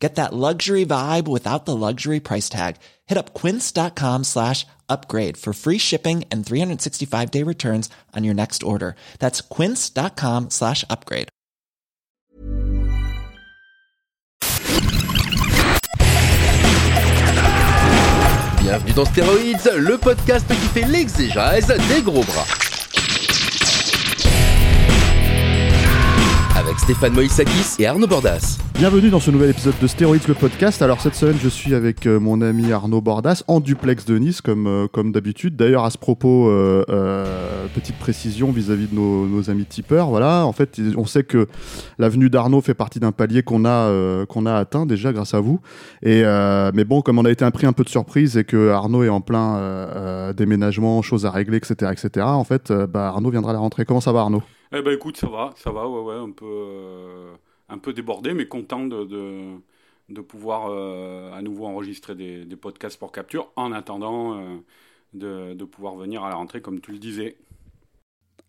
Get that luxury vibe without the luxury price tag. Hit up quince.com slash upgrade for free shipping and 365 day returns on your next order. That's quince.com slash upgrade. Bienvenue dans Stéroïdes, le podcast qui fait l'exégèse des gros bras. Stéphane Moïsakis et Arnaud Bordas. Bienvenue dans ce nouvel épisode de Stéroïdes le podcast. Alors cette semaine, je suis avec euh, mon ami Arnaud Bordas en duplex de Nice comme euh, d'habitude. D'ailleurs à ce propos, euh, petite précision vis-à-vis de nos, amis tipeurs. Voilà, en fait, on sait que l'avenue d'Arnaud fait partie d'un palier qu'on a a atteint déjà grâce à vous. Et mais bon, comme on a été un un peu de surprise et que Arnaud est en plein déménagement, choses à régler, etc., etc. En fait, bah, Arnaud viendra la rentrée. Comment ça va, Arnaud? Eh ben écoute, ça va, ça va, ouais, ouais, un peu, euh, un peu débordé, mais content de, de, de pouvoir euh, à nouveau enregistrer des, des podcasts pour capture en attendant euh, de, de pouvoir venir à la rentrée, comme tu le disais.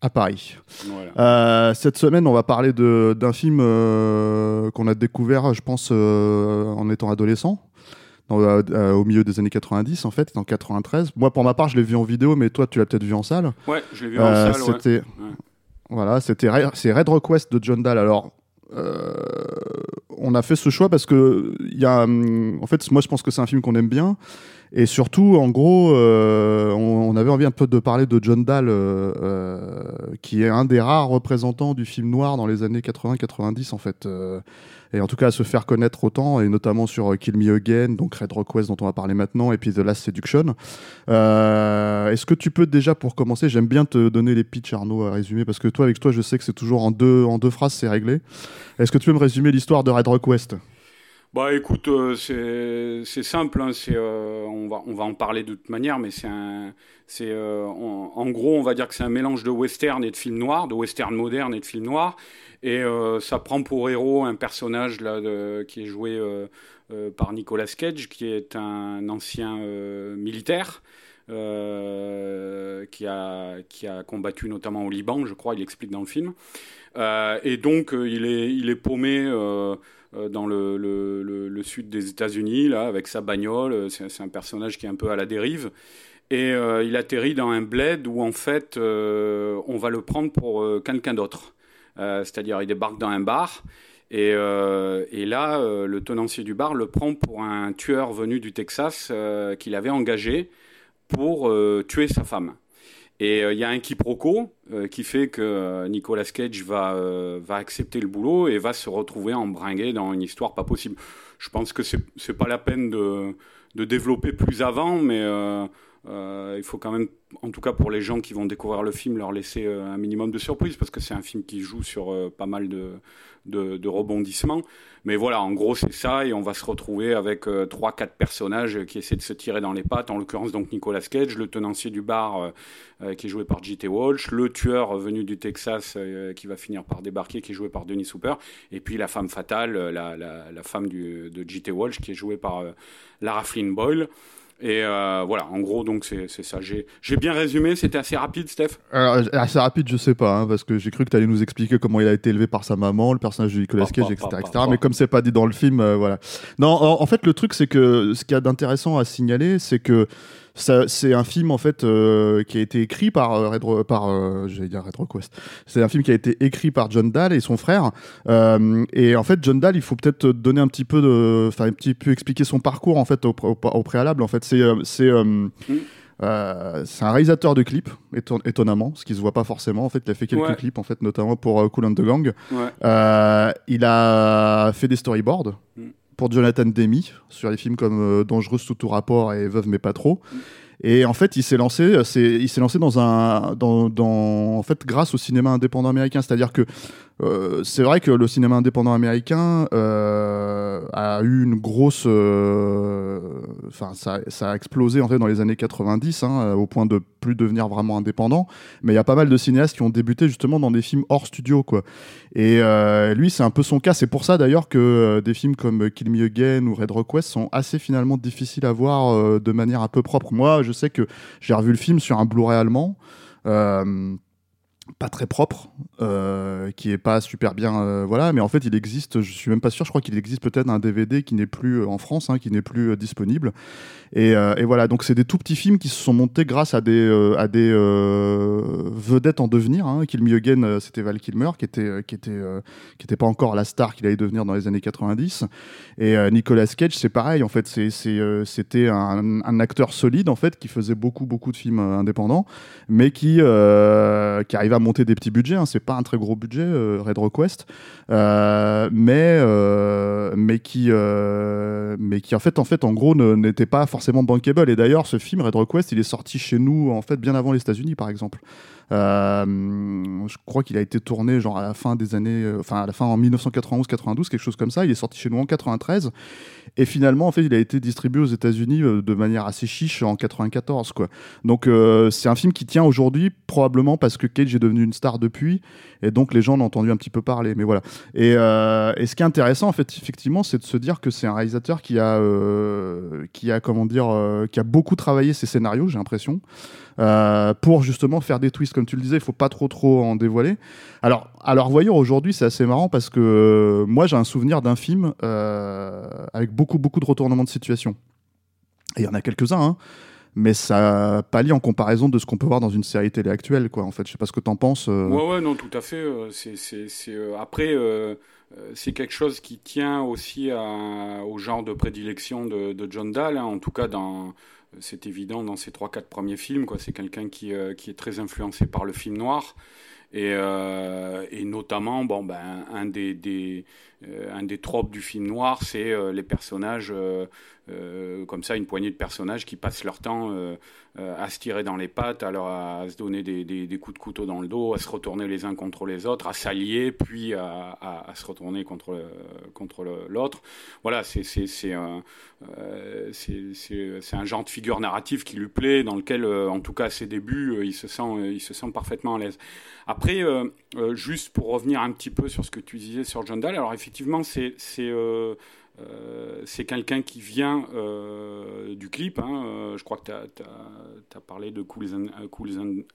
À Paris. Voilà. Cette semaine, on va parler d'un film qu'on a découvert, je pense, en étant adolescent. dans- euh, au milieu des années 90 en fait, en 93. Moi pour ma part je l'ai vu en vidéo mais toi tu l'as peut-être vu en salle. Ouais, je l'ai vu en salle, ouais. Voilà, c'était c'est Red Request de John Dahl. Alors euh, on a fait ce choix parce que il y a hum, en fait moi je pense que c'est un film qu'on aime bien et surtout en gros euh, on, avait envie un peu de parler de John Dahl euh, euh, qui est un des rares représentants du film noir dans les années 80-90 en fait euh, et en tout cas à se faire connaître autant et notamment sur euh, Kill Me Again donc Red Request dont on va parler maintenant et puis The Last Seduction. Est-ce que tu peux déjà pour commencer j'aime bien te donner les pitchs Arnaud à résumer parce que toi avec toi je sais que c'est toujours en deux en deux phrases c'est réglé. Est-ce que tu peux me résumer l'histoire de Red Request Bah écoute, euh, c'est simple, hein, c'est euh, on va on va en parler de toute manière, mais c'est un c'est euh, en, gros on va dire que c'est un mélange de western et de film noir, de western moderne et de film noir, et euh, ça prend pour héros un personnage là de- qui est joué euh, euh, par Nicolas Cage, qui est un ancien militaire. euh, qui a qui a combattu notamment au Liban, je crois, il explique dans le film. Euh, et donc il est il est paumé euh, dans le, sud des États-Unis, là, avec sa bagnole. Euh, C'est un personnage qui est un peu à la dérive. Et euh, il atterrit dans un bled où, en fait, euh, on va le prendre pour euh, quelqu'un d'autre. Euh, C'est-à-dire, il débarque dans un bar. Et, euh, là, euh, le tenancier du bar le prend pour un tueur venu du Texas euh, qu'il avait engagé pour euh, tuer sa femme. Et euh, il y a un quiproquo euh, qui fait que euh, Nicolas Cage va, euh, va accepter le boulot et va se retrouver embringué dans une histoire pas possible. Je pense que c'est c'est pas la peine de, de développer plus avant, mais euh, il faut quand même, en tout cas pour les gens qui vont découvrir le film, leur laisser euh, un minimum de surprise parce que c'est un film qui joue sur euh, pas mal de, rebondissements. Mais voilà, en gros, c'est ça, et on va se retrouver avec trois, quatre personnages qui essaient de se tirer dans les pattes. En l'occurrence, donc Nicolas Cage, le tenancier du bar qui est joué par J.T. Walsh, le tueur venu du Texas qui va finir par débarquer, qui est joué par Denis Hooper, et puis la femme fatale, la, femme de J.T. Walsh, qui est jouée par Lara Flynn Boyle. Et euh, voilà, en gros, donc c'est c'est ça. J'ai bien résumé, c'était assez rapide, Steph? Alors, assez rapide, je sais pas, hein, parce que j'ai cru que tu allais nous expliquer comment il a été élevé par sa maman, le personnage de Nicolas Cage, etc. etc. Mais comme c'est pas dit dans le film, euh, voilà. Non, en, en fait, le truc, c'est que ce qu'il y a d'intéressant à signaler, c'est que c'est un film en fait euh, qui a été écrit par euh, Red, par euh, j'allais dire Red Request. C'est un film qui a été écrit par John Dahl et son frère. Euh, et en fait, John Dahl, il faut peut-être donner un petit peu de, enfin un petit peu expliquer son parcours en fait au, au- au préalable. En fait, c'est euh, c'est euh, euh, c'est un réalisateur de clips, éton- étonnamment, ce qui se voit pas forcément. En fait, il a fait quelques Ouais. clips, en fait, notamment pour euh, Cool and the Gang. Ouais. Euh, il a fait des storyboards Mm. Jonathan Demi sur les films comme euh, Dangereuse sous tout rapport et Veuve mais pas trop. Et en fait, il s'est lancé, c'est, il s'est lancé dans un, en fait, grâce au cinéma indépendant américain. C'est-à-dire que euh, c'est vrai que le cinéma indépendant américain euh, a eu une grosse, euh, enfin, ça, a explosé en dans les années 90, hein, au point de plus devenir vraiment indépendant. Mais il y a pas mal de cinéastes qui ont débuté justement dans des films hors studio, quoi. Et lui, c'est un peu son cas. C'est pour ça d'ailleurs que des films comme Kill Me Again ou Red Rock West sont assez finalement difficiles à voir de manière un peu propre. Moi, je sais que j'ai revu le film sur un Blu-ray allemand. Pas très propre, euh, qui est pas super bien, euh, voilà. Mais en fait, il existe, je suis même pas sûr. Je crois qu'il existe peut-être un DVD qui n'est plus euh, en France, hein, qui n'est plus disponible. Et, voilà, donc c'est des tout petits films qui se sont montés grâce à des vedettes en devenir. Hein. Kill Me c'était Val Kilmer, qui était pas encore la star qu'il allait devenir dans les années 90. Et Nicolas Cage, c'est pareil. En fait, c'était un, un, acteur solide en fait qui faisait beaucoup beaucoup de films indépendants, mais qui qui arrive à monter des petits budgets. Hein. C'est pas un très gros budget, euh, Red Request, euh, mais euh, mais qui mais qui en fait en fait en gros n'était pas forcément bankable. Et d'ailleurs, ce film Red Request, il est sorti chez nous en fait bien avant les États-Unis, par exemple. Je crois qu'il a été tourné genre à la fin des années, enfin à la fin en 1991-92, quelque chose comme ça. Il est sorti chez nous en 93 et finalement en fait il a été distribué aux États-Unis de manière assez chiche en 94 quoi. Donc c'est un film qui tient aujourd'hui probablement parce que Cage est devenu une star depuis, et donc les gens en ont entendu un petit peu parler. Mais voilà. Et, euh, ce qui est intéressant, en fait, effectivement, c'est de se dire que c'est un réalisateur qui a, euh, qui a, comment dire, euh, qui a beaucoup travaillé ses scénarios, j'ai l'impression. pour justement faire des twists, comme tu le disais, il faut pas trop trop en dévoiler. Alors, à leur voyeur aujourd'hui, c'est assez marrant parce que moi j'ai un souvenir d'un film avec beaucoup beaucoup de retournements de situation. Et il y en a quelques-uns. Hein mais ça pâlit en comparaison de ce qu'on peut voir dans une série télé actuelle, quoi. En fait, je sais pas ce que t'en penses. Euh. Ouais, ouais, non, tout à fait. Euh, c'est, c'est, euh, après, c'est quelque chose qui tient aussi au genre de prédilection de, de John Dahl. Hein. En tout cas, dans, c'est évident dans ses trois, quatre premiers films, quoi. C'est quelqu'un qui, qui est très influencé par le film noir. Et, et notamment, bon, ben, des un des tropes du film noir, c'est les personnages euh, comme ça, une poignée de personnages qui passent leur temps euh, euh, à se tirer dans les pattes, alors à, se donner des, coups de couteau dans le dos, à se retourner les uns contre les autres, à s'allier, puis à, se retourner contre, l'autre. Voilà, c'est c'est un, c'est un genre de figure narrative qui lui plaît, dans lequel, en tout cas à ses débuts, il, se sent, il se sent parfaitement à l'aise. Après, juste pour revenir un petit peu sur ce que tu disais sur John Dahl, alors effectivement, c'est euh, c'est quelqu'un qui vient euh, du clip. Hein. Euh, je crois que tu as, parlé de Cool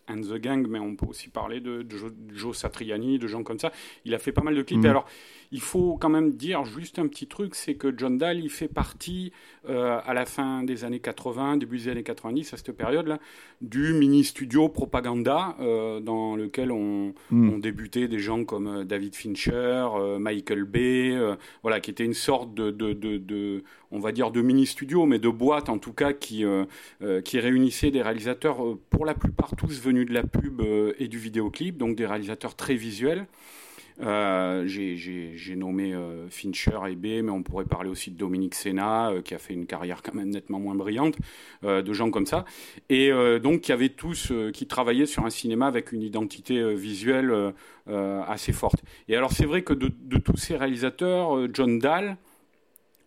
and, the Gang, mais on peut aussi parler de, Joe, Satriani, de gens comme ça. Il a fait pas mal de clips. Mm. alors, il faut quand même dire juste un petit truc, c'est que John Dahl, il fait partie à la fin des années 80, début des années 90, à cette période-là, du mini-studio propaganda dans lequel on, mm. on, débutait des gens comme David Fincher, Michael Bay, voilà, qui était une sorte de de, on va dire, de mini-studios, mais de boîtes en tout cas qui, euh, euh, qui réunissaient des réalisateurs, euh, pour la plupart tous venus de la pub et du vidéoclip, donc des réalisateurs très visuels. j'ai nommé Fincher et B, mais on pourrait parler aussi de Dominique Senna, qui a fait une carrière quand même nettement moins brillante, de gens comme ça. Et donc, qui avaient tous, qui travaillaient sur un cinéma avec une identité visuelle assez forte. Et alors, c'est vrai que de, tous ces réalisateurs, John Dahl,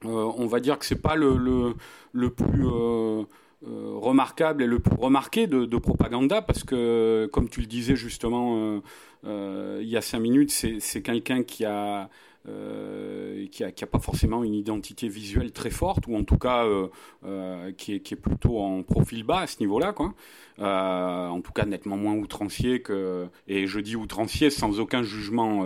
on va dire que c'est pas le, plus euh, euh, remarquable et le plus remarqué de, propaganda parce que, comme tu le disais justement il y a cinq minutes, c'est quelqu'un qui a euh, qui n'a pas forcément une identité visuelle très forte, ou en tout cas euh, euh, qui, est, qui, est, plutôt en profil bas à ce niveau-là, quoi. en tout cas nettement moins outrancier que, et je dis outrancier sans aucun jugement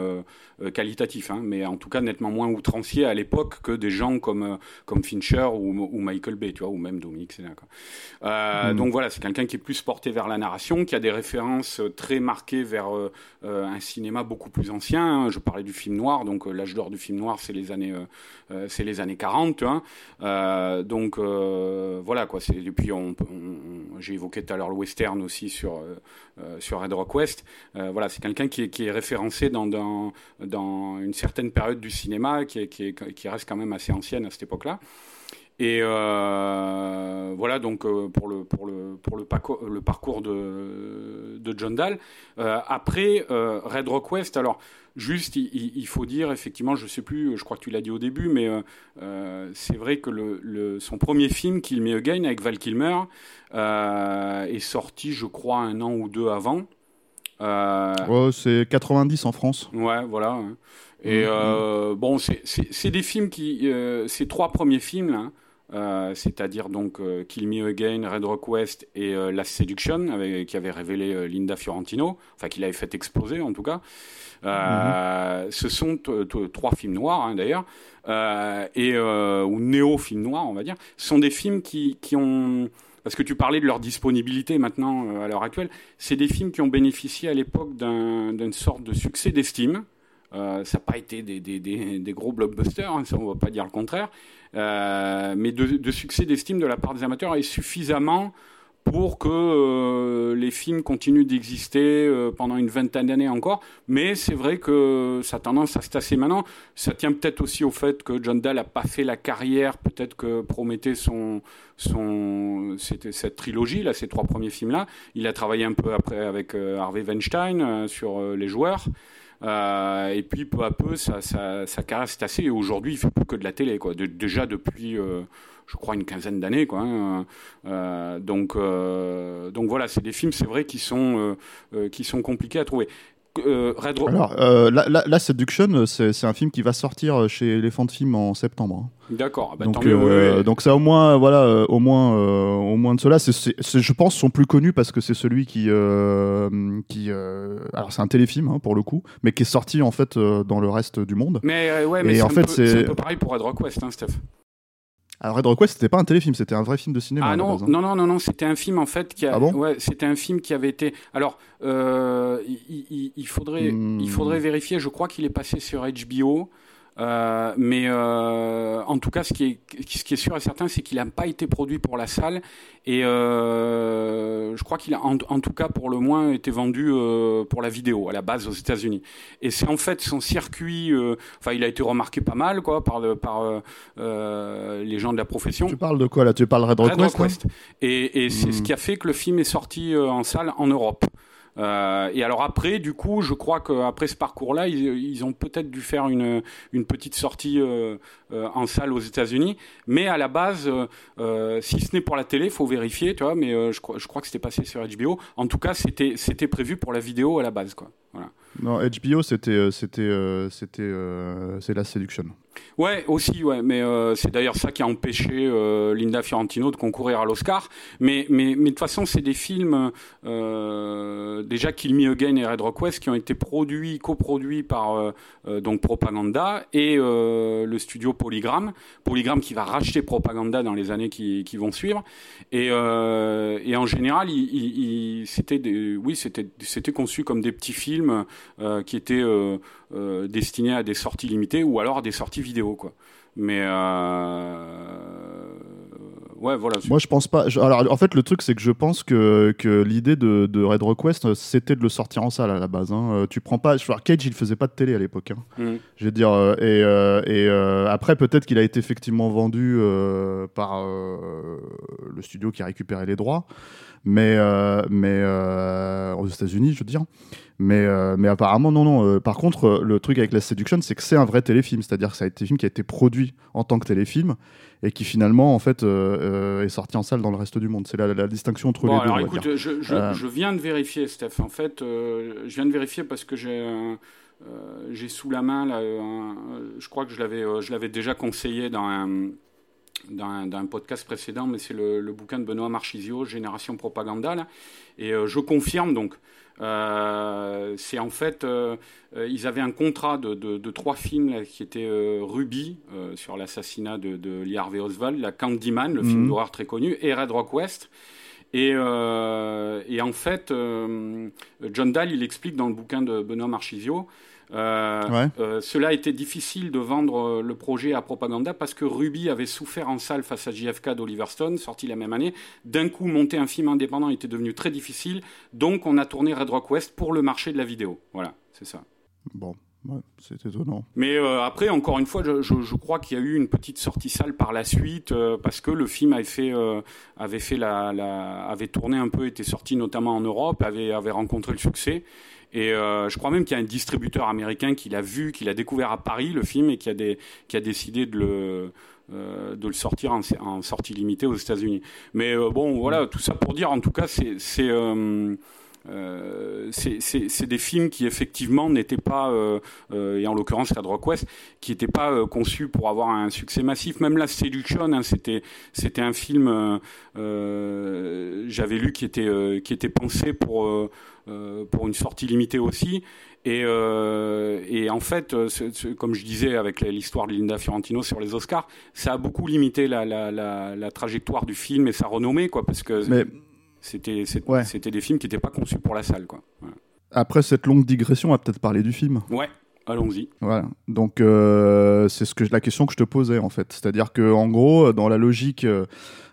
qualitatif, hein, mais en tout cas nettement moins outrancier à l'époque que des gens comme, comme Fincher ou, ou, Michael Bay, tu vois, ou même Dominique Sénat. Hmm. Donc voilà, c'est quelqu'un qui est plus porté vers la narration, qui a des références très marquées vers un cinéma beaucoup plus ancien. Hein. Je parlais du film noir, donc l'âge d'or du film noir, c'est les années, euh, euh, c'est les années 40. Hein. Euh, donc voilà quoi. Et puis on, j'ai évoqué tout à l'heure le western aussi sur sur Red Rock West. voilà, c'est quelqu'un qui est, est référencé dans, dans, dans une certaine période du cinéma qui, qui, qui reste quand même assez ancienne à cette époque-là. Et voilà donc pour le pour le pour le parcours de, de John Dahl. après Red Rock West, alors Juste, il, faut dire, effectivement, je ne sais plus, je crois que tu l'as dit au début, mais euh, euh, c'est vrai que le, son premier film, Kill Me Again, avec Val Kilmer, euh, est sorti, je crois, un an ou deux avant. c'est 90 en France. Ouais, voilà. Et mm-hmm. bon, c'est des films qui. ces trois premiers films, c'est-à-dire donc Kill Me Again, Red Rock West et Last Seduction, avec, qui avait révélé Linda Fiorentino, enfin qui l'avait fait exploser en tout cas. Euh, ce sont trois films noirs hein, d'ailleurs, euh, euh, ou néo-films noirs, on va dire. Ce sont des films qui, ont parce que tu parlais de leur disponibilité maintenant à l'heure actuelle, c'est des films qui ont bénéficié à l'époque d'une sorte de succès d'estime. ça n'a pas été des, gros blockbusters, hein, on va pas dire le contraire, mais de, de succès d'estime de la part des amateurs et suffisamment pour que euh, les films continuent d'exister euh, pendant une vingtaine d'années encore. Mais c'est vrai que ça a tendance à se tasser maintenant. Ça tient peut-être aussi au fait que John Dahl n'a pas fait la carrière, peut-être que promettait son, son, cette trilogie, là, ces trois premiers films-là. Il a travaillé un peu après avec euh, Harvey Weinstein sur Les Joueurs. et puis peu à peu, sa, carrière s'est tassée. Et aujourd'hui, il fait plus que de la télé. Quoi. déjà depuis je crois, une quinzaine d'années. Quoi, hein. euh, donc, euh, donc voilà, c'est des films, c'est vrai, qui sont, euh, qui sont compliqués à trouver. Red Alors, la, la, Seduction, c'est un film qui va sortir chez Elephant Film en septembre. Hein. D'accord. Ah bah, donc, donc ça au moins, voilà, au moins, au moins de cela, je pense, sont plus connus parce que c'est celui qui, qui, alors c'est un téléfilm hein, pour le coup, mais qui est sorti en fait dans le reste du monde. Mais ouais, mais en fait, c'est un peu pareil pour Red Rock West, hein, Steph. Alors Red Request, c'était pas un téléfilm, c'était un vrai film de cinéma. Ah non, hein. non, non, non, non, c'était un film en fait qui a, ah ouais, c'était un film qui avait été. Alors, euh, il, faudrait, il faudrait hmm. vérifier. Je crois qu'il est passé sur HBO. Euh, mais euh, en tout cas, ce qui est, ce qui est sûr et certain, c'est qu'il n'a pas été produit pour la salle. Et euh, je crois qu'il a, en, tout cas, pour le moins, été vendu euh, pour la vidéo à la base aux États-Unis. Et c'est en fait son circuit. Euh, enfin, il a été remarqué pas mal, quoi, par, le, par les gens de la profession. Tu parles de quoi là? Tu parles Red Request, Et, et c'est ce hmm. qui a fait que le film est sorti en salle en Europe. Euh, et alors après, du coup, je crois qu'après ce parcours-là, ils, ont peut-être dû faire une, petite sortie euh, euh, en salle aux États-Unis. Mais à la base, si ce n'est pour la télé, faut vérifier, tu vois. Mais je, crois, que c'était passé sur HBO. En tout cas, c'était prévu pour la vidéo à la base, quoi. Non, HBO, c'était c'était c'était c'est la séduction. Ouais, aussi, ouais, mais euh, c'est d'ailleurs ça qui a empêché euh, Linda Fiorentino de concourir à l'Oscar. Mais, mais, mais de toute façon, c'est des films, euh, déjà Kill Me Again et Red Rock West, qui ont été produits, coproduits par donc Propaganda et le studio Polygram. Polygram qui va racheter Propaganda dans les années qui, vont suivre. Et, en général, c'était oui, c'était, c'était conçu comme des petits films qui étaient destinés à des sorties limitées ou alors à des sorties vidéo, quoi. Mais euh, ouais, voilà. Moi, je pense pas. Alors, en fait, le truc, c'est que je pense que, que l'idée de, de, Red Request, c'était de le sortir en salle à la base. Hein. Euh, tu prends pas. Cage, il faisait pas de télé à l'époque. Hein. Mm. Je veux dire. Euh, et, et après, peut-être qu'il a été effectivement vendu par le studio qui a récupéré les droits, mais mais aux États-Unis, je veux dire. Mais, euh, mais apparemment, non, non. Euh, par contre, euh, le truc avec La Seduction, c'est que c'est un vrai téléfilm. C'est-à-dire que ça a été un film qui a été produit en tant que téléfilm et qui finalement, en fait, est sorti en salle dans le reste du monde. C'est la, distinction entre les deux. Alors écoute, je, je, viens de vérifier, Steph. En fait, je viens de vérifier parce que j'ai. j'ai sous la main, là, je crois que je l'avais, je l'avais déjà conseillé dans un, dans un, podcast précédent, mais c'est le, le, bouquin de Benoît Marchisio, Génération Propaganda. Là, et je confirme donc euh, c'est en fait, euh, euh, ils avaient un contrat de, trois films qui étaient Ruby sur l'assassinat de, de Lee Harvey Oswald, la Candyman, le film mhm. d'horreur très connu, et Red Rock West. Et, et en fait, John Dahl, il explique dans le bouquin de Benoît Marchisio euh, euh, cela a été difficile de vendre euh, le projet à Propaganda parce que Ruby avait souffert en salle face à JFK d'Oliver Stone, sorti la même année. D'un coup, monter un film indépendant était devenu très difficile. Donc, on a tourné Red Rock West pour le marché de la vidéo. Voilà, c'est ça. Bon. Ouais, c'est étonnant. Mais euh, après, encore une fois, je, je, je crois qu'il y a eu une petite sortie sale par la suite euh, parce que le film avait fait, euh, avait fait la, la, avait tourné un peu, était sorti notamment en Europe, avait, avait rencontré le succès. Et euh, je crois même qu'il y a un distributeur américain qui l'a vu, qui l'a découvert à Paris le film et qui a, des, qui a décidé de le euh, de le sortir en, en, sortie limitée aux États-Unis. Mais euh, bon, voilà, tout ça pour dire, en tout cas, c'est euh, euh, c'est des films qui effectivement n'étaient pas, euh, euh, et en l'occurrence Red Rock West, qui n'étaient pas euh, conçus pour avoir un succès massif. Même la Seduction, hein, c'était c'était un film, j'avais lu qui était qui était pensé pour pour une sortie limitée aussi. Et, euh, et, en fait, comme je disais avec l'histoire de Linda Fiorentino sur les Oscars, ça a beaucoup limité la, la, la, la trajectoire du film et sa renommée, quoi, parce que c'était Ouais. c'était des films qui n'étaient pas conçus pour la salle, quoi. Voilà. après cette longue digression, on va peut-être parler du film. Ouais, allons-y. Voilà. Donc euh, c'est ce que la question que je te posais en fait, c'est-à-dire que en gros dans la logique, euh,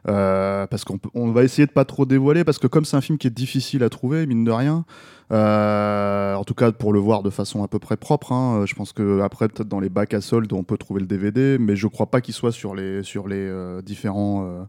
euh, parce qu'on on va essayer de pas trop dévoiler parce que comme c'est un film qui est difficile à trouver mine de rien, euh, en tout cas pour le voir de façon à peu près propre, hein, je pense que après peut-être dans les bacs à soldes on peut trouver le DVD, mais je crois pas qu'il soit sur les sur les différents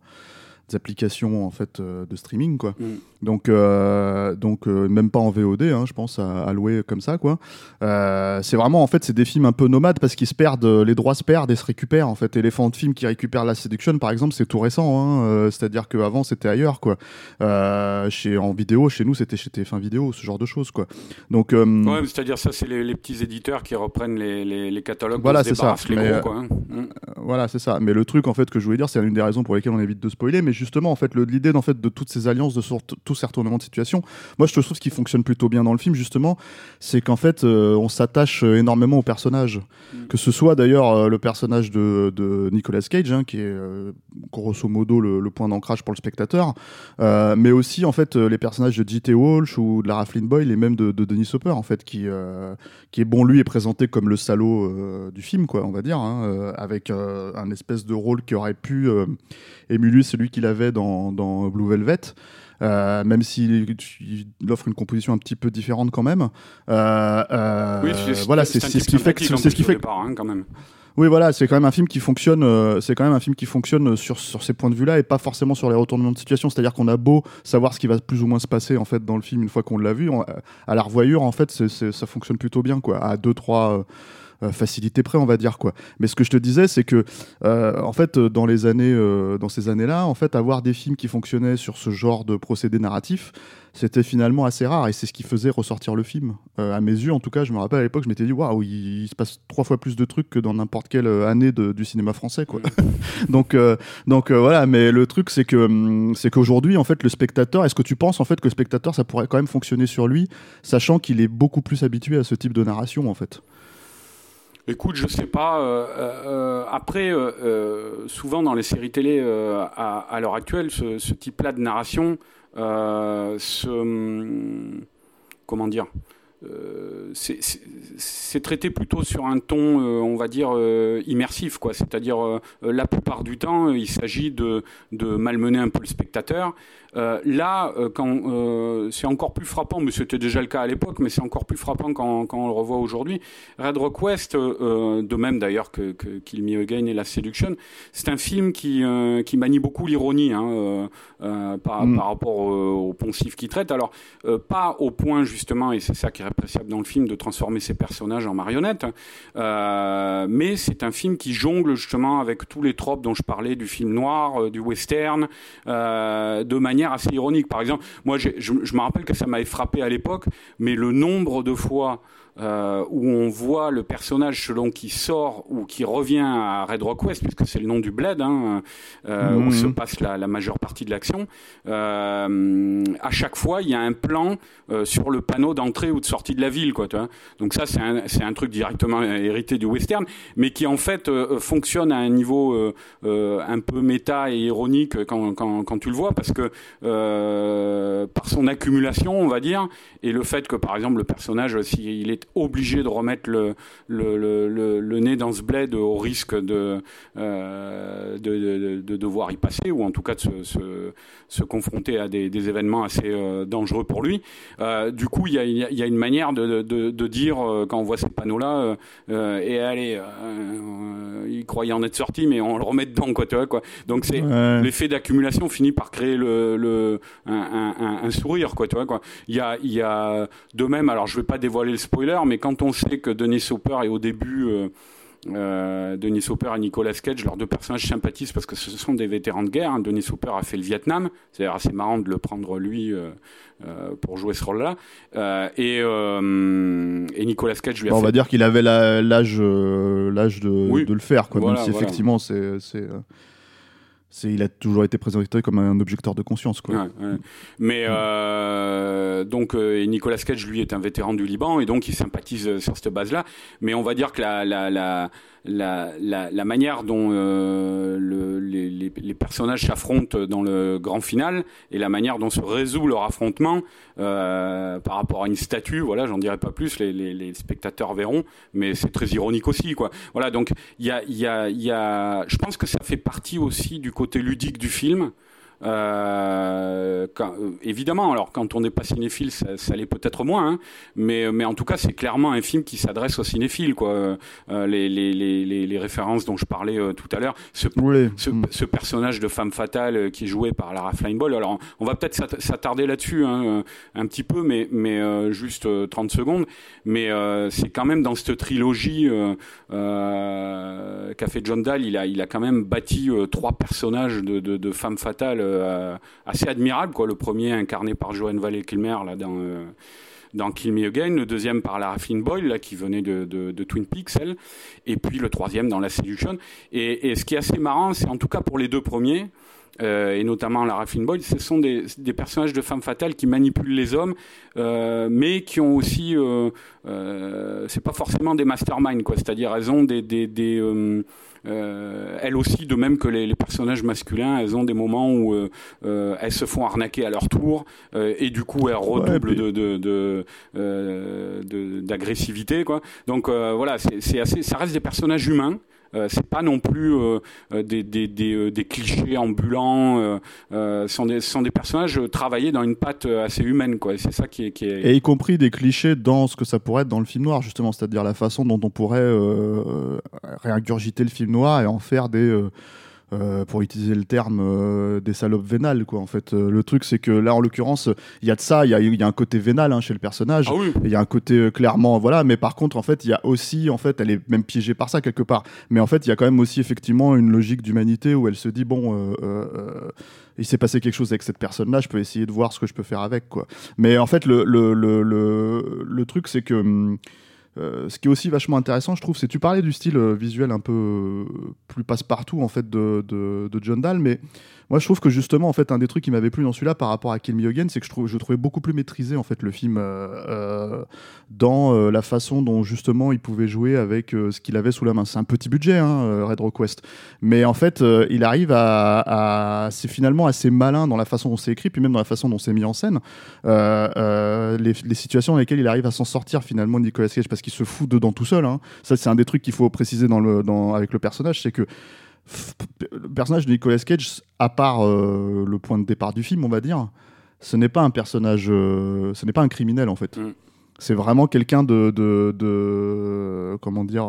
applications en fait euh, de streaming quoi. Mm. Donc euh, donc euh, même pas en VOD hein, je pense à, à louer comme ça quoi. Euh, c'est vraiment en fait c'est des films un peu nomades parce qu'ils se perdent les droits se perdent et se récupèrent en fait Elephant Film qui récupère la Seduction par exemple c'est tout récent hein, euh, c'est-à-dire qu'avant c'était ailleurs quoi. Euh, chez en vidéo chez nous c'était chez TF1 vidéo ce genre de choses quoi. Donc euh, Ouais, c'est-à-dire ça, c'est les, les petits éditeurs qui reprennent les, les, les catalogues. Voilà, c'est ça. les Mais, gros, quoi. hein. Mm. Voilà, c'est ça. Mais le truc, en fait, que je voulais dire, c'est une des raisons pour lesquelles on évite de spoiler. Mais justement, en fait, l'idée, en fait, de toutes ces alliances, de tous ces retournements de situation, moi, je trouve ce qui fonctionne plutôt bien dans le film, justement, c'est qu'en fait, euh, on s'attache euh, énormément aux personnages. Mm. Que ce soit d'ailleurs euh, le personnage de, de Nicolas Cage, hein, qui est grosso modo le, le point d'ancrage pour le spectateur, mais aussi, en fait, les personnages de J.T. Walsh ou de Lara Flynn Boyle et même de, de Denis Hopper, en fait, qui, qui est bon, lui, est présenté comme le salaud du film, quoi, on va dire, hein, avec un espèce de rôle qui aurait pu émuler celui qu'il avait dans, dans Blue Velvet. Euh, même s'il il offre une composition un petit peu différente quand même. Euh, euh, Oui, c'est- voilà, c'est ce qui fait c'est ce qui fait départ, hein, quand même. oui, voilà, c'est quand même un film qui fonctionne. euh, c'est quand même un film qui fonctionne sur sur ces points de vue-là et pas forcément sur les retournements de situation. C'est-à-dire qu'on a beau savoir ce qui va plus ou moins se passer en fait dans le film une fois qu'on l'a vu, on- à la revoyure en fait, ça fonctionne plutôt bien quoi. À deux trois euh, euh, facilités près, on va dire quoi. Mais ce que je te disais, c'est que euh, en fait, dans les années, euh, dans ces années-là, en fait, avoir des films qui fonctionnaient sur ce genre de procédé narratif, c'était finalement assez rare et c'est ce qui faisait ressortir le film. Euh, à mes yeux, en tout cas, je me rappelle à l'époque, je m'étais dit waouh, il, il se passe trois fois plus de trucs que dans n'importe quelle année de- du cinéma français, quoi. donc, euh, donc euh, voilà. Mais le truc, c'est que hum, c'est qu'aujourd'hui, en fait, le spectateur, est-ce que tu penses en fait que le spectateur, ça pourrait quand même fonctionner sur lui, sachant qu'il est beaucoup plus habitué à ce type de narration, en fait? Écoute, je sais pas. euh, euh, après, euh, souvent dans les séries télé à, l'heure actuelle, ce, type-là de narration, hum, comment dire, c'est- traité plutôt sur un ton, on va dire, immersif, quoi. C'est-à-dire, la plupart du temps, il s'agit de, de malmener un peu le spectateur. Euh, là, euh, quand euh, c'est encore plus frappant, mais c'était déjà le cas à l'époque, mais c'est encore plus frappant quand, quand on le revoit aujourd'hui. Red Rock West, euh, euh, de même d'ailleurs que, que Kill Me Again et La Seduction, c'est un film qui, euh, qui manie beaucoup l'ironie hein, euh, euh, par, Mm. par rapport au, poncif qu'il traite. Alors, euh, pas au point justement, et c'est ça qui est appréciable dans le film, de transformer ses personnages en marionnettes, euh, mais c'est un film qui jongle justement avec tous les tropes dont je parlais du film noir, du western, euh, de manière assez ironique. Par exemple, moi, je, je me rappelle que ça m'avait frappé à l'époque, mais le nombre de fois euh, où on voit le personnage selon qui sort ou qui revient à Red Rock West, puisque c'est le nom du bled hein, euh, Mhm. où se passe la, la majeure partie de l'action. Euh, à chaque fois, il y a un plan sur le panneau d'entrée ou de sortie de la ville, quoi. Tu vois Donc ça, c'est un, truc directement hérité du western, mais qui en fait fonctionne à un niveau un peu méta et ironique quand, quand, quand tu le vois, parce que par son accumulation, on va dire, et le fait que par exemple le personnage, s'il est est obligé de remettre le, le, le, le, nez dans ce bled au risque de, euh, de, de, devoir y passer, ou en tout cas de se, se, se confronter à des, des événements assez euh, dangereux pour lui. Euh, du coup, il y a, y a, une manière de, de, dire, quand on voit ces panneaux-là, et allez, il croyait en être sorti, mais on le remet dedans, quoi, tu vois, quoi. Donc c'est l'effet d'accumulation finit par créer le, le un, un, un, sourire, quoi, tu vois, quoi. Il y a, y a de même, alors je vais pas dévoiler le spoiler, mais quand on sait que Denis Hopper est au début euh, Denis Hopper et Nicolas Cage, leurs deux personnages sympathisent parce que ce sont des vétérans de guerre. Hein. Denis Hopper a fait le Vietnam, c'est assez marrant de le prendre lui euh, euh, pour jouer ce rôle-là. Et, et, Nicolas Cage lui a On va dire qu'il avait l'âge l'âge de, de, le faire, quoi, même si effectivement c'est il a toujours été présenté comme un objecteur de conscience. Quoi. Mais euh, donc, euh, Nicolas Cage, lui, est un vétéran du Liban et donc il sympathise sur cette base-là. Mais on va dire que la, la, la, la manière dont euh, le, les, les, personnages s'affrontent dans le grand final et la manière dont se résout leur affrontement euh, par rapport à une statue, voilà, j'en dirai pas plus, les, les, les spectateurs verront, mais c'est très ironique aussi, quoi. Voilà, donc il y a, y, a, y a, je pense que ça fait partie aussi du côté ludique du film. Euh, quand, euh, évidemment, alors quand on n'est pas cinéphile, ça, ça l'est peut-être moins, hein, mais, mais en tout cas, c'est clairement un film qui s'adresse aux cinéphiles. Quoi. Euh, les, les, les, les, références dont je parlais euh, tout à l'heure, ce, ce, mm. ce, personnage de femme fatale euh, qui est joué par Lara Flynn Ball. Alors, on va peut-être s'attarder là-dessus hein, un petit peu, mais, mais juste 30 secondes. Mais c'est quand même dans cette trilogie qu'a fait John Dahl, il a, il a quand même bâti trois personnages de, de, de femmes fatales euh, assez admirable. Quoi. Le premier incarné par Joanne Valley-Kilmer là dans euh, dans Kill Me Again, le deuxième par Lara Flynn Boyle, là, qui venait de, Twin Peaks, elle, et puis le troisième dans La Séduction. Et, ce qui est assez marrant, c'est en tout cas pour les deux premiers, euh, et notamment Lara Flynn Boyle, ce sont des, personnages de femmes fatales qui manipulent les hommes, euh, mais qui ont aussi, euh, c'est pas forcément des masterminds, quoi. C'est-à-dire elles ont des, euh, elles aussi, de même que les, les, personnages masculins, elles ont des moments où euh, euh elles se font arnaquer à leur tour euh, et du coup elles redoublent de, de, de, d'agressivité, quoi. Donc voilà, c'est assez, ça reste des personnages humains. Euh, c'est pas non plus euh, des, des, des, des, clichés ambulants. Euh, sont des sont des personnages travaillés dans une patte assez humaine, quoi. C'est ça qui est, Et y compris des clichés dans ce que ça pourrait être dans le film noir, justement, c'est-à-dire la façon dont on pourrait réingurgiter le film noir et en faire des euh, pour utiliser le terme euh, des salopes vénales quoi en fait. Euh, le truc c'est que là en l'occurrence il y a de ça il y a, y a, un côté vénal hein, chez le personnage. Ah il y a un côté clairement voilà mais par contre en fait il y a aussi en fait elle est même piégée par ça quelque part. Mais en fait il y a quand même aussi effectivement une logique d'humanité où elle se dit bon il s'est passé quelque chose avec cette personne-là, je peux essayer de voir ce que je peux faire avec, quoi. Mais en fait, le, le, le, le, le truc, c'est que hum, euh, ce qui est aussi vachement intéressant, je trouve, c'est tu parlais du style euh, visuel un peu euh, plus passe-partout en fait de, John Dahl, mais moi, je trouve que justement, en fait, un des trucs qui m'avait plu dans celui-là par rapport à Kill Me Again, c'est que je, trouve, je trouvais beaucoup plus maîtrisé en fait le film euh, euh dans euh, la façon dont justement il pouvait jouer avec ce qu'il avait sous la main. C'est un petit budget, hein, Red Request, mais en fait, il arrive à, c'est finalement assez malin dans la façon dont c'est écrit, puis même dans la façon dont c'est mis en scène. Les, les, situations dans lesquelles il arrive à s'en sortir finalement Nicolas Cage parce qu'il se fout dedans tout seul. Hein. Ça, c'est un des trucs qu'il faut préciser dans le, dans, avec le personnage, c'est que le personnage de Nicolas Cage, à part euh, le point de départ du film, on va dire, ce n'est pas un personnage, euh, ce n'est pas un criminel en fait. Mm. C'est vraiment quelqu'un de, de, de, comment dire,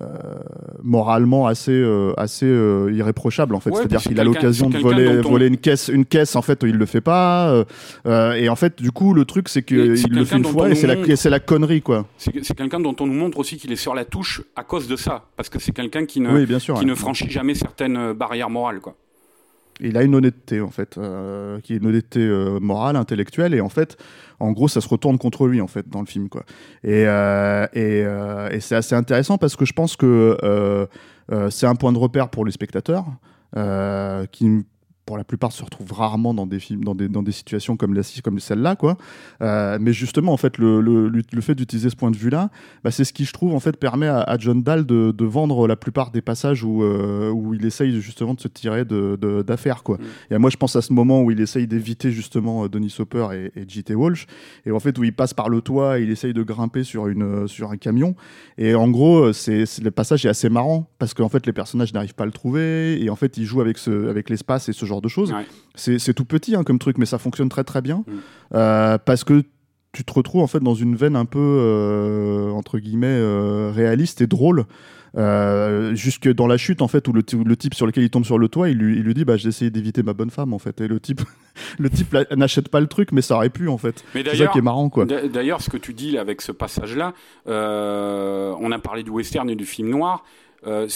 euh, euh, moralement assez euh, assez euh, irréprochable en fait. C'est-à-dire qu'il a l'occasion de voler voler une caisse une caisse en fait il le fait pas et en fait du coup le truc c'est qu'il le fait une fois et c'est la c'est la connerie quoi. C'est quelqu'un dont on nous montre aussi qu'il est sur la touche à cause de ça parce que c'est quelqu'un qui ne qui ne franchit jamais certaines barrières morales quoi il a une honnêteté en fait, euh, qui est une honnêteté euh, morale, intellectuelle, et en fait, en gros, ça se retourne contre lui en fait dans le film quoi. Et, euh, et, et c'est assez intéressant parce que je pense que c'est un point de repère pour les spectateurs, qui pour la plupart se retrouvent rarement dans des films, dans des, dans des situations comme, la, comme celle-là, quoi. Euh, mais justement, en fait, le, le, le fait d'utiliser ce point de vue-là, bah, c'est ce qui, je trouve, en fait, permet à, John Dahl de, de, vendre la plupart des passages où, euh, où il essaye justement de se tirer d'affaires, de, quoi. Mm. Et moi, je pense à ce moment où il essaye d'éviter justement Denis Soper et, et J.T. Walsh, et en fait, où il passe par le toit, et il essaye de grimper sur, une, sur un camion, et en gros, c'est le passage est assez marrant parce qu'en fait, les personnages n'arrivent pas à le trouver, et en fait, il joue avec, ce, avec l'espace et ce genre de choses. C'est tout petit hein, comme truc, mais ça fonctionne très très bien mm. euh, parce que tu te retrouves en fait dans une veine un peu euh, entre guillemets euh, réaliste et drôle. jusque dans la chute en fait où le, le, type sur lequel il tombe sur le toit il lui, il lui dit bah j'ai essayé d'éviter ma bonne femme en fait et le type le type n'achète pas le truc mais ça aurait pu en fait c'est ça qui est marrant quoi d'ailleurs ce que tu dis avec ce passage là on a parlé du western et du film noir euh,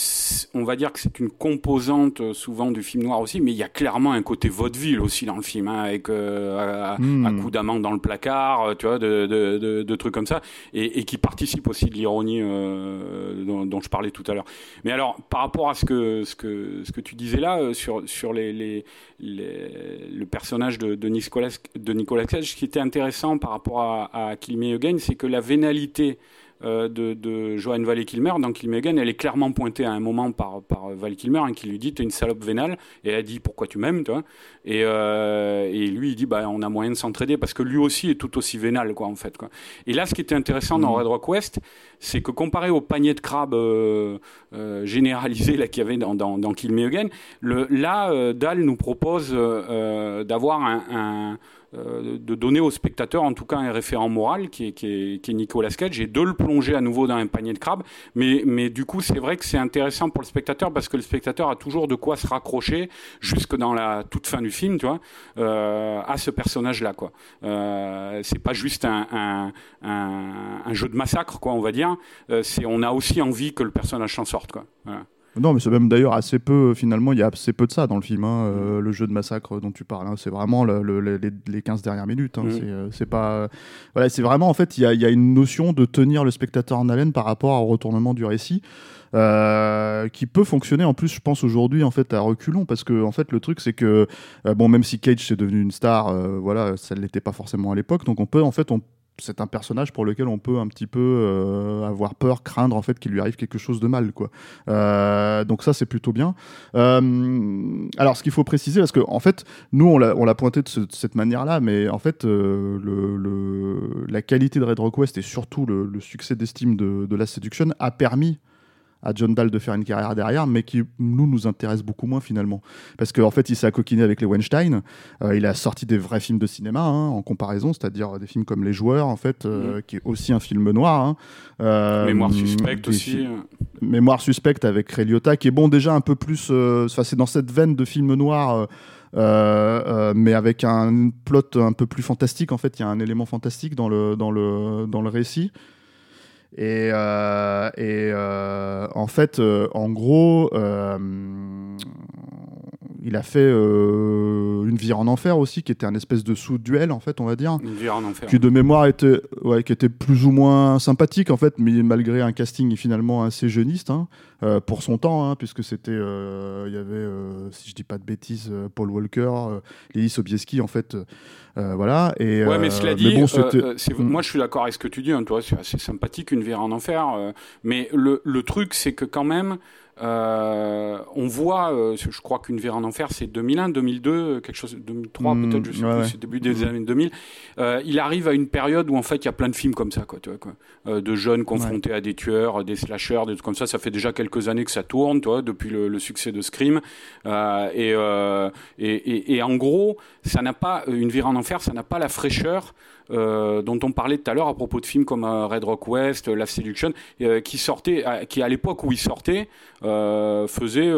on va dire que c'est une composante euh, souvent du film noir aussi, mais il y a clairement un côté vaudeville aussi dans le film, hein, avec euh, à, hmm. coup d'amande dans le placard, tu vois, de, de, de, trucs comme ça, et, et, qui participe aussi de l'ironie dont, dont, je parlais tout à l'heure. Mais alors, par rapport à ce que ce que ce que tu disais là sur sur les, les, le personnage de, de Nicolas de Nicolas Cage, ce qui était intéressant par rapport à, à Kill Me Again, c'est que la vénalité euh, de, de Johan Val Kilmer dans Kill Again, elle est clairement pointée à un moment par, par Val Kilmer hein, qui lui dit T'es une salope vénale. Et elle dit Pourquoi tu m'aimes toi? Et, euh, et lui, il dit bah, On a moyen de s'entraider parce que lui aussi est tout aussi vénal, quoi, en fait. Quoi. Et là, ce qui était intéressant dans mmh. Red Rock West, c'est que comparé au panier de crabes euh, généralisé qu'il y avait dans, dans, dans Kill Me Again, le, là, Dahl nous propose d'avoir un euh, de donner au spectateur en tout cas un référent moral qui est, qui est, qui est Nicolas Cage et de le plonger à nouveau dans un panier de crabes. Mais, mais du coup, c'est vrai que c'est intéressant pour le spectateur parce que le spectateur a toujours de quoi se raccrocher jusque dans la toute fin du film, tu vois, euh, à ce personnage-là, quoi. Euh, c'est pas juste un, un, jeu de massacre, quoi, on va dire. Euh, on a aussi envie que le personnage s'en sorte, quoi. Non, mais c'est même d'ailleurs assez peu, finalement, il y a assez peu de ça dans le film, hein, euh, le jeu de massacre dont tu parles. Hein. c'est vraiment les, 15 dernières minutes. Hein. Mm. Euh, c'est, pas. voilà, c'est vraiment, en fait, il y a, une notion de tenir le spectateur en haleine par rapport au retournement du récit. Euh, qui peut fonctionner en plus, je pense aujourd'hui en fait à reculons parce que en fait le truc c'est que bon même si Cage c'est devenu une star, voilà ça ne l'était pas forcément à l'époque, donc on peut en fait on c'est un personnage pour lequel on peut un petit peu euh, avoir peur, craindre en fait qu'il lui arrive quelque chose de mal. Euh, donc ça c'est plutôt bien. Euh, alors ce qu'il faut préciser, parce que fait nous on l'a pointé de, cette manière-là, mais en fait la qualité de Red Rock West et surtout le, succès d'estime de, de, la Seduction a permis à John Dahl de faire une carrière derrière, mais qui nous nous intéresse beaucoup moins finalement, parce qu'en en fait il s'est accoquiné avec les Weinstein, euh, il a sorti des vrais films de cinéma hein, en comparaison, c'est-à-dire des films comme Les Joueurs en fait, euh, mm. qui est aussi un film noir. Hein. Euh, Mémoire suspecte aussi. Mémoire suspecte avec Ray Liotta, qui est bon déjà un peu plus, c'est dans cette veine de film noir. mais avec un plot un peu plus fantastique. En fait, il y a un élément fantastique dans le, dans le, dans le récit. Et, euh, et euh, en fait, euh, en gros, il a fait une vie en enfer aussi, qui était un espèce de sous-duel, en fait, on va dire. Une vie en enfer. Qui de mémoire était, ouais, qui était plus ou moins sympathique, en fait, mais malgré un casting finalement assez jeuniste, hein, pour son temps, hein, puisque c'était, il y avait, si je dis pas de bêtises, Paul Walker, Lily Sobieski, en fait. Euh, voilà. Et, ouais, mais cela dit, bon, euh, euh, mm. moi je suis d'accord avec ce que tu dis. Hein, toi, c'est assez sympathique une vie en enfer. mais le, le truc, c'est que quand même, euh, on voit, euh, je crois qu'une vie en enfer, c'est 2001, 2002, quelque chose, 2003 mm, peut-être, je sais plus, c'est début des années 2000. Euh, il arrive à une période où en fait il y a plein de films comme ça, quoi, tu vois, quoi, euh, de jeunes confrontés à des tueurs, des slashers, des trucs comme ça. Ça fait déjà quelques années que ça tourne, toi, depuis le, succès de Scream. Et, et, et, et, en gros, ça n'a pas une vie en enfer, ça n'a pas la fraîcheur euh, dont on parlait tout à l'heure à propos de films comme euh, Red Rock West, La Seduction, euh, qui sortait, qui à l'époque où il sortait, faisait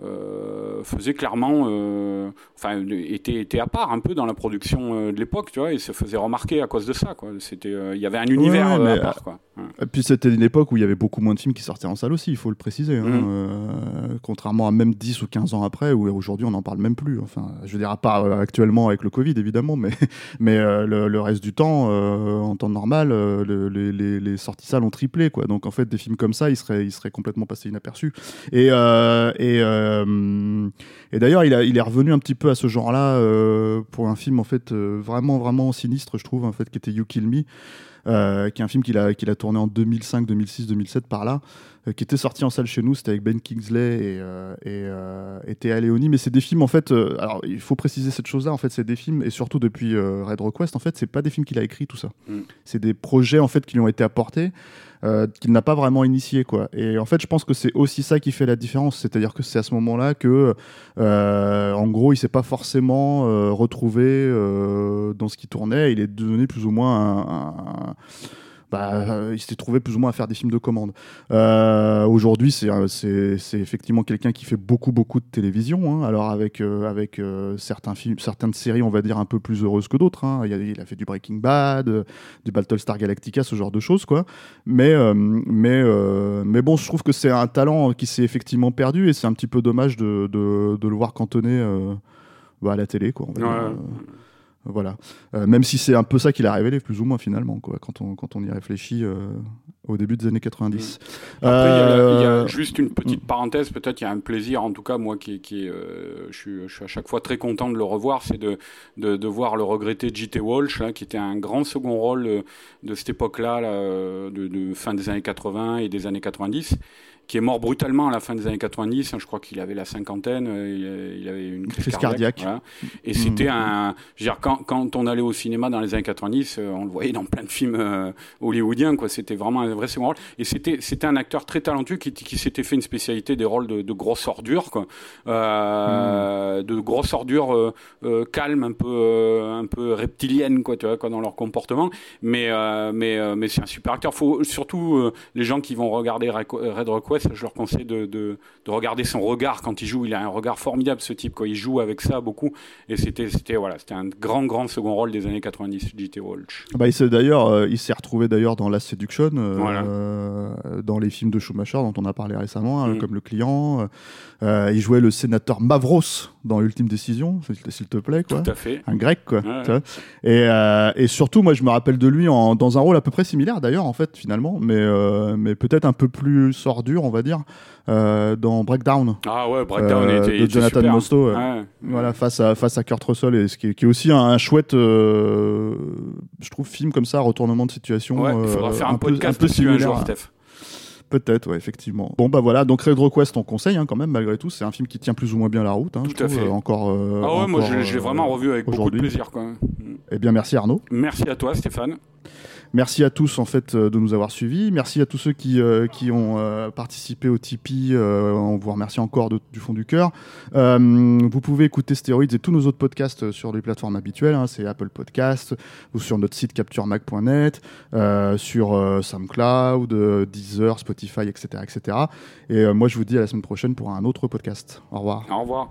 euh, faisait clairement, euh, enfin, était, était à part un peu dans la production euh, de l'époque, tu vois, et se faisait remarquer à cause de ça, quoi. C'était, il y avait un univers à part, quoi. Et puis c'était une époque où il y avait beaucoup moins de films qui sortaient en salle aussi, il faut le préciser. Hein. Mm. contrairement à même 10 ou 15 ans après, où aujourd'hui on n'en parle même plus. Enfin, je veux dire, à part actuellement avec le Covid, évidemment, mais, mais le, du temps, euh, en temps normal, euh, le- les, sorties salles ont triplé, quoi. Donc en fait, des films comme ça, ils seraient, ils seraient complètement passés inaperçus. Et, euh, et, d'ailleurs, il, il est revenu un petit peu à ce genre-là pour un film en fait vraiment, vraiment sinistre, je trouve, en fait, qui était You Kill Me. Euh, qui est un film qu'il a, qu'il a tourné en 2005, 2006, 2007 par là, euh, qui était sorti en salle chez nous, c'était avec Ben Kingsley et, euh, et, et Théa Leoni, mais c'est des films en fait, alors il faut préciser cette chose-là, en fait c'est des films, et surtout depuis Red Request, en fait c'est pas des films qu'il a écrits tout ça, Mm. c'est des projets en fait qui lui ont été apportés, euh, qu'il n'a pas vraiment initié quoi. Et en fait je pense que c'est aussi ça qui fait la différence, c'est-à-dire que c'est à ce moment-là que, euh, en gros il s'est pas forcément euh, retrouvé dans ce qui tournait, il est devenu plus ou moins un- bah, euh, il s'était trouvé plus ou moins à faire des films de commande. Euh, Aujourd'hui, c'est un- c'est effectivement quelqu'un qui fait beaucoup beaucoup de télévision. hein. Alors avec euh, euh, certains films, certaines séries, on va dire un peu plus heureuses que d'autres. hein. Il, a, fait du Breaking Bad, euh, du Battlestar Galactica, ce genre de choses, quoi. Mais euh, euh, bon, je trouve que c'est un talent qui s'est effectivement perdu et c'est un petit peu dommage de, le voir cantonné euh, bah, à la télé, quoi. Euh, voilà. Euh, même si c'est un peu ça qu'il a révélé, plus ou moins, finalement, quoi, quand on, quand on y réfléchit euh, au début des années 90. Après, il y a la- il y, a Euh, juste une petite parenthèse, peut-être il y a un plaisir, en tout cas moi qui, qui je, suis, je suis à chaque fois très content de le revoir, c'est de, de, de voir le regretté J.T. Walsh, là, qui était un grand second rôle de cette époque-là, là, de, de fin des années 80 et des années 90 qui est mort brutalement à la fin des années 90. hein, je crois qu'il avait la cinquantaine, euh, il, il avait une crise, Crise cardiaque. cardiaque. voilà. Et Mhm. c'était un. Je veux dire, quand, quand on allait au cinéma dans les années 90, euh, on le voyait dans plein de films euh, hollywoodiens, quoi. C'était vraiment un vrai second rôle. Et c'était, c'était un acteur très talentueux qui, qui s'était fait une spécialité des rôles de, de grosse ordure, quoi. Euh, De grosses ordures euh, euh, calmes, un peu, euh, un peu reptiliennes, quoi, tu vois, quoi, dans leur comportement. Mais, euh, mais, euh, mais c'est un super acteur. Faut surtout euh, les gens qui vont regarder Red Request, je leur conseille de, de, de regarder son regard quand il joue. Il a un regard formidable, ce type, quoi. Il joue avec ça beaucoup. Et c'était, c'était, voilà, c'était un grand, grand second rôle des années 90, J.T. Walsh. Bah, il s'est d'ailleurs, euh, il s'est retrouvé d'ailleurs dans La Seduction, euh, Voilà. euh, dans les films de Schumacher dont on a parlé récemment, hein, Mm. comme Le Client. Il jouait le sénateur Mavros dans Ultime Décision, s'il te plaît, quoi. Tout à fait. un grec quoi Ouais. et, et surtout moi je me rappelle de lui en, dans un rôle à peu près similaire d'ailleurs en fait finalement mais, mais peut-être un peu plus sordure on va dire euh, dans Breakdown Ah ouais, Breakdown Euh, était, de Jonathan super. Mostow, ouais. Voilà face à face à Kurt Russell et ce qui est, qui est aussi un, un chouette euh, je trouve film comme ça retournement de situation Ouais, il faudra euh, faire un, peu, podcast un peu dessus un similaire jour, Steph. Peut-être, ouais, effectivement. Bon, bah voilà, donc Red Request, on conseille hein, quand même, malgré tout. C'est un film qui tient plus ou moins bien la route. hein, Tout je à trouve, fait. euh, encore. euh, Ah ouais, moi encore, je, je l'ai euh, vraiment revu avec beaucoup de plaisir. Quoi. Eh bien, merci Arnaud. Merci à toi, Stéphane. Merci à tous en fait euh, de nous avoir suivis. Merci à tous ceux qui, euh, qui ont euh, participé au Tipeee. On vous remercie encore du fond du cœur. Vous pouvez écouter Stéroïdes et tous nos autres podcasts sur les plateformes habituelles. hein. c'est Apple Podcasts ou sur notre site capturemag.net, euh, sur SoundCloud, Deezer, Spotify, etc., etc. Et moi, je vous dis à la semaine prochaine pour un autre podcast. Au revoir. Au revoir.